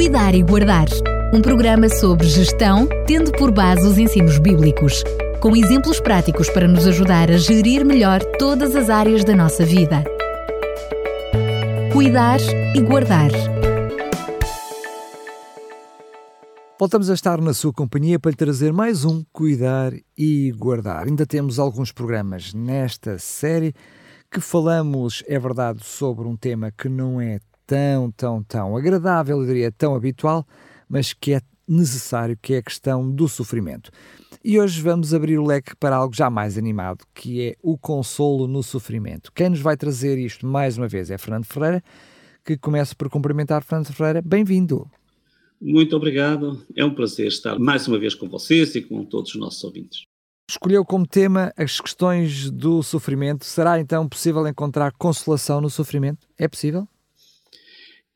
Cuidar e Guardar, um programa sobre gestão, tendo por base os ensinos bíblicos, com exemplos práticos para nos ajudar a gerir melhor todas as áreas da nossa vida. Cuidar e Guardar. Voltamos a estar na sua companhia para lhe trazer mais um Cuidar e Guardar. Ainda temos alguns programas nesta série que falamos, é verdade, sobre um tema que não é tão, tão, tão agradável, eu diria tão habitual, mas que é necessário, que é a questão do sofrimento. E hoje vamos abrir o leque para algo já mais animado, que é o consolo no sofrimento. Quem nos vai trazer isto mais uma vez é Fernando Ferreira, que começa por cumprimentar Fernando Ferreira. Bem-vindo! Muito obrigado. É um prazer estar mais uma vez com vocês e com todos os nossos ouvintes. Escolheu como tema as questões do sofrimento. Será então possível encontrar consolação no sofrimento? É possível?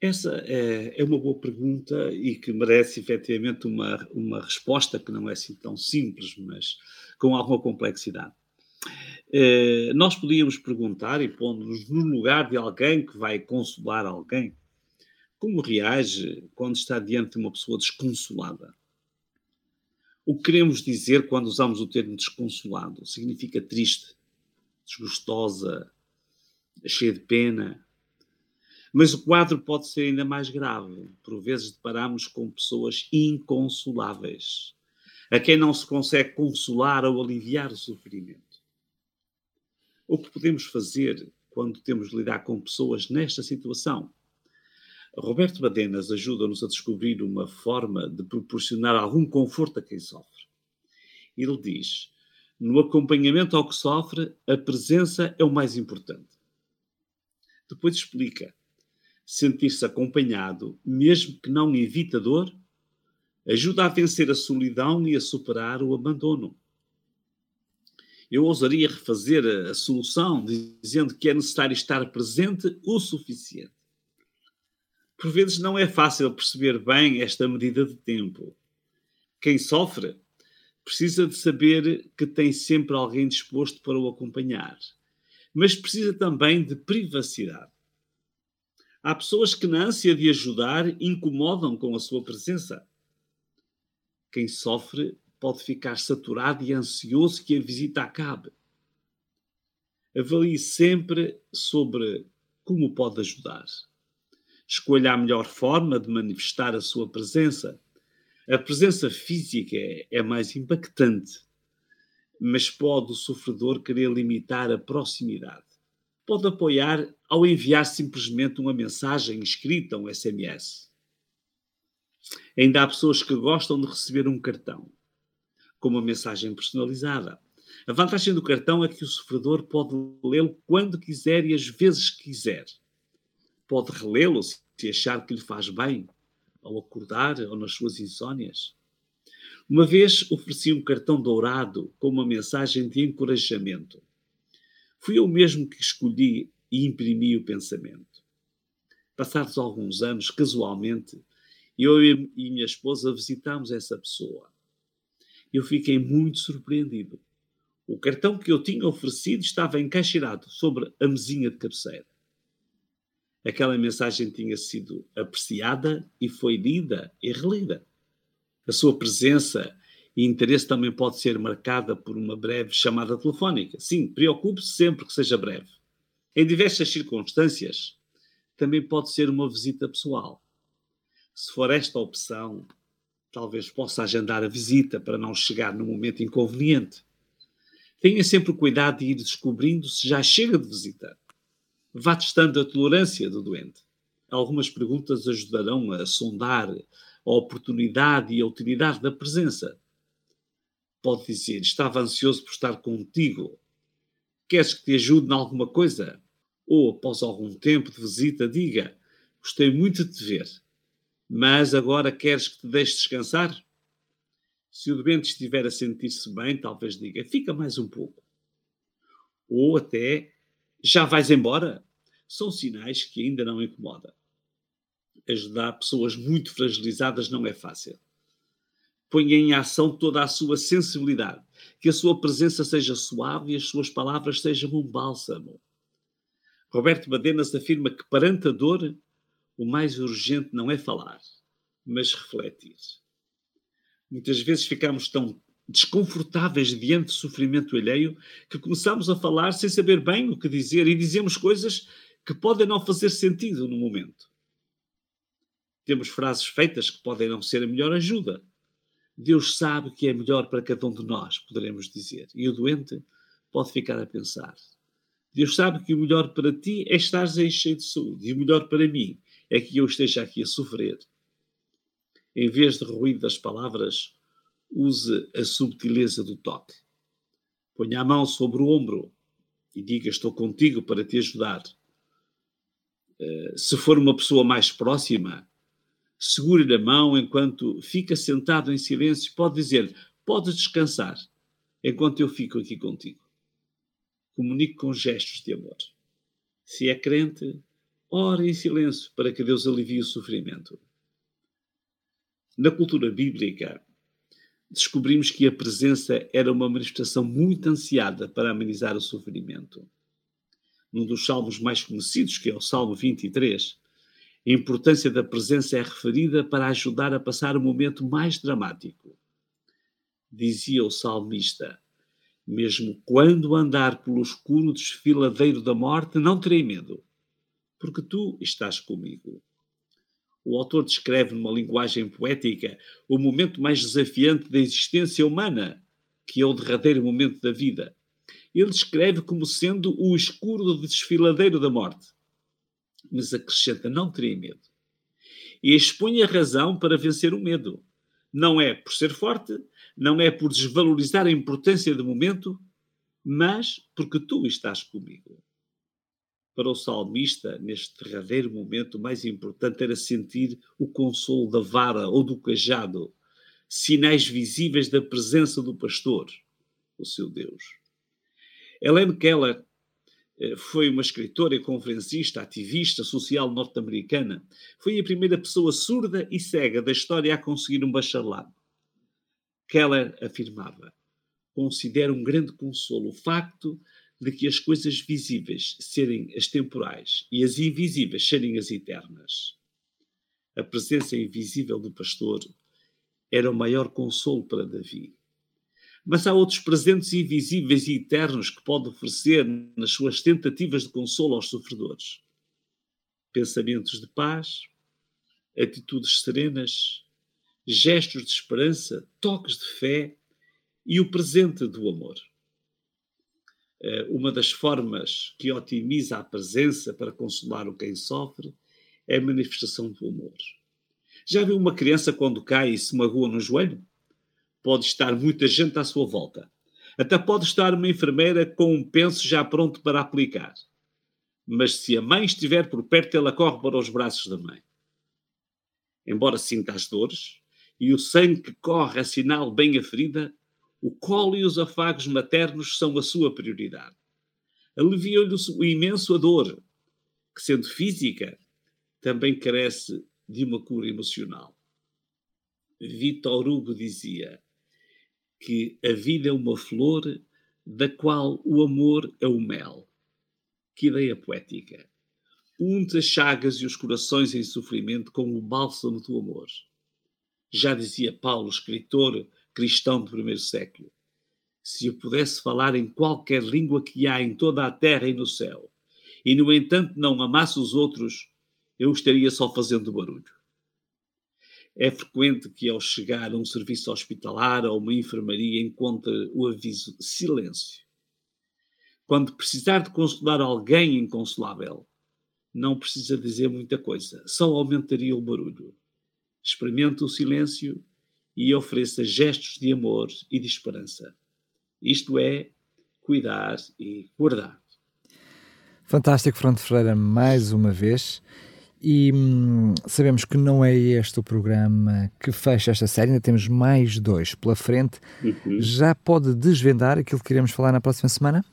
Essa é, é, uma boa pergunta e que merece efetivamente uma, uma resposta que não é assim tão simples, mas com alguma complexidade. Eh, nós podíamos perguntar, e pondo-nos no lugar de alguém que vai consolar alguém, como reage quando está diante de uma pessoa desconsolada? O que queremos dizer quando usamos o termo desconsolado? Significa triste, desgostosa, cheia de pena, mas o quadro pode ser ainda mais grave. Por vezes deparamos com pessoas inconsoláveis, a quem não se consegue consolar ou aliviar o sofrimento. O que podemos fazer quando temos de lidar com pessoas nesta situação? Roberto Badenas ajuda-nos a descobrir uma forma de proporcionar algum conforto a quem sofre. Ele diz: no acompanhamento ao que sofre, a presença é o mais importante. Depois explica: sentir-se acompanhado, mesmo que não evite a dor, ajuda a vencer a solidão e a superar o abandono. Eu ousaria refazer a solução dizendo que é necessário estar presente o suficiente. Por vezes não é fácil perceber bem esta medida de tempo. Quem sofre precisa de saber que tem sempre alguém disposto para o acompanhar, mas precisa também de privacidade. Há pessoas que, na ânsia de ajudar, incomodam com a sua presença. Quem sofre pode ficar saturado e ansioso que a visita acabe. Avalie sempre sobre como pode ajudar. Escolha a melhor forma de manifestar a sua presença. A presença física é, mais impactante, mas pode o sofredor querer limitar a proximidade pode apoiar ao enviar simplesmente uma mensagem escrita, um SMS. Ainda há pessoas que gostam de receber um cartão, com uma mensagem personalizada. A vantagem do cartão é que o sofredor pode lê-lo quando quiser e às vezes quiser. Pode relê-lo se achar que lhe faz bem, ao acordar ou nas suas insónias. Uma vez ofereci um cartão dourado com uma mensagem de encorajamento. Fui eu mesmo que escolhi e imprimi o pensamento. Passados alguns anos, casualmente, eu e minha esposa visitámos essa pessoa. Eu fiquei muito surpreendido. O cartão que eu tinha oferecido estava encaixilhado sobre a mesinha de cabeceira. Aquela mensagem tinha sido apreciada e foi lida e relida. A sua presença e interesse também pode ser marcada por uma breve chamada telefónica. Sim, preocupe-se sempre que seja breve. Em diversas circunstâncias, também pode ser uma visita pessoal. Se for esta opção, talvez possa agendar a visita para não chegar no momento inconveniente. Tenha sempre cuidado de ir descobrindo se já chega de visita. Vá testando a tolerância do doente. Algumas perguntas ajudarão a sondar a oportunidade e a utilidade da presença pode dizer: Estava ansioso por estar contigo. Queres que te ajude em alguma coisa? Ou, após algum tempo de visita, diga: Gostei muito de te ver, mas agora queres que te deixe descansar? Se o doente estiver a sentir-se bem, talvez diga: Fica mais um pouco. Ou até: Já vais embora? São sinais que ainda não incomoda. Ajudar pessoas muito fragilizadas não é fácil ponha em ação toda a sua sensibilidade, que a sua presença seja suave e as suas palavras sejam um bálsamo. Roberto Badenas afirma que perante a dor, o mais urgente não é falar, mas refletir. Muitas vezes ficamos tão desconfortáveis diante do sofrimento alheio que começamos a falar sem saber bem o que dizer e dizemos coisas que podem não fazer sentido no momento. Temos frases feitas que podem não ser a melhor ajuda. Deus sabe que é melhor para cada um de nós, poderemos dizer. E o doente pode ficar a pensar. Deus sabe que o melhor para ti é estar aí cheio de saúde. E o melhor para mim é que eu esteja aqui a sofrer. Em vez de ruído das palavras, use a subtileza do toque. Ponha a mão sobre o ombro e diga: Estou contigo para te ajudar. Uh, se for uma pessoa mais próxima, segure-lhe a mão enquanto fica sentado em silêncio. Pode dizer: Podes descansar enquanto eu fico aqui contigo. Comunique com gestos de amor. Se é crente, ore em silêncio para que Deus alivie o sofrimento. Na cultura bíblica, descobrimos que a presença era uma manifestação muito ansiada para amenizar o sofrimento. Num dos salmos mais conhecidos, que é o Salmo 23, a importância da presença é referida para ajudar a passar o momento mais dramático. Dizia o salmista: Mesmo quando andar pelo escuro desfiladeiro da morte, não terei medo, porque tu estás comigo. O autor descreve numa linguagem poética o momento mais desafiante da existência humana, que é o derradeiro momento da vida. Ele descreve como sendo o escuro desfiladeiro da morte mas acrescenta: não terei medo. E expõe a razão para vencer o medo. Não é por ser forte, não é por desvalorizar a importância do momento, mas porque tu estás comigo. Para o salmista, neste derradeiro momento, o mais importante era sentir o consolo da vara ou do cajado, sinais visíveis da presença do pastor, o seu Deus. Helen Keller foi uma escritora conferencista, ativista social norte-americana. Foi a primeira pessoa surda e cega da história a conseguir um bacharelado. Keller afirmava: considera um grande consolo o facto de que as coisas visíveis serem as temporais e as invisíveis serem as eternas. A presença invisível do pastor era o maior consolo para Davi. Mas há outros presentes invisíveis e eternos que pode oferecer nas suas tentativas de consolo aos sofredores. Pensamentos de paz, atitudes serenas, gestos de esperança, toques de fé e o presente do amor. Eh, uma das formas que otimiza a presença para consolar o quem sofre é a manifestação do amor. Já viu uma criança quando cai e se magoa no joelho? Pode estar muita gente à sua volta. Até pode estar uma enfermeira com um penso já pronto para aplicar. Mas se a mãe estiver por perto, ela corre para os braços da mãe. Embora sinta as dores e o sangue que corre assinale bem a ferida, o colo e os afagos maternos são a sua prioridade. Alivia-lhe o imenso a dor, que, sendo física, também carece de uma cura emocional. Vitor Hugo dizia: que a vida é uma flor da qual o amor é o mel. Que ideia poética! Unte as chagas e os corações em sofrimento com o bálsamo do amor. Já dizia Paulo, escritor cristão do primeiro século: se eu pudesse falar em qualquer língua que há em toda a terra e no céu, e no entanto não amasse os outros, eu estaria só fazendo barulho. É frequente que, ao chegar a um serviço hospitalar ou uma enfermaria, encontre o aviso silêncio. Quando precisar de consolar alguém inconsolável, não precisa dizer muita coisa, só aumentaria o barulho. Experimente o silêncio e ofereça gestos de amor e de esperança. Isto é, cuidar e guardar. Fantástico, Fronte Freira, mais uma vez. E hum, sabemos que não é este o programa que fecha esta série, ainda temos mais dois pela frente. Uhum. Já pode desvendar aquilo que queremos falar na próxima semana?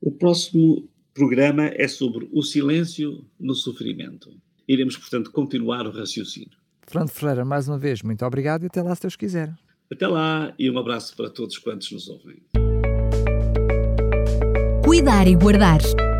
O próximo programa é sobre o silêncio no sofrimento. Iremos, portanto, continuar o raciocínio. Fernando Ferreira, mais uma vez, muito obrigado e até lá, se Deus quiser. Até lá e um abraço para todos quantos nos ouvem. Cuidar e Guardar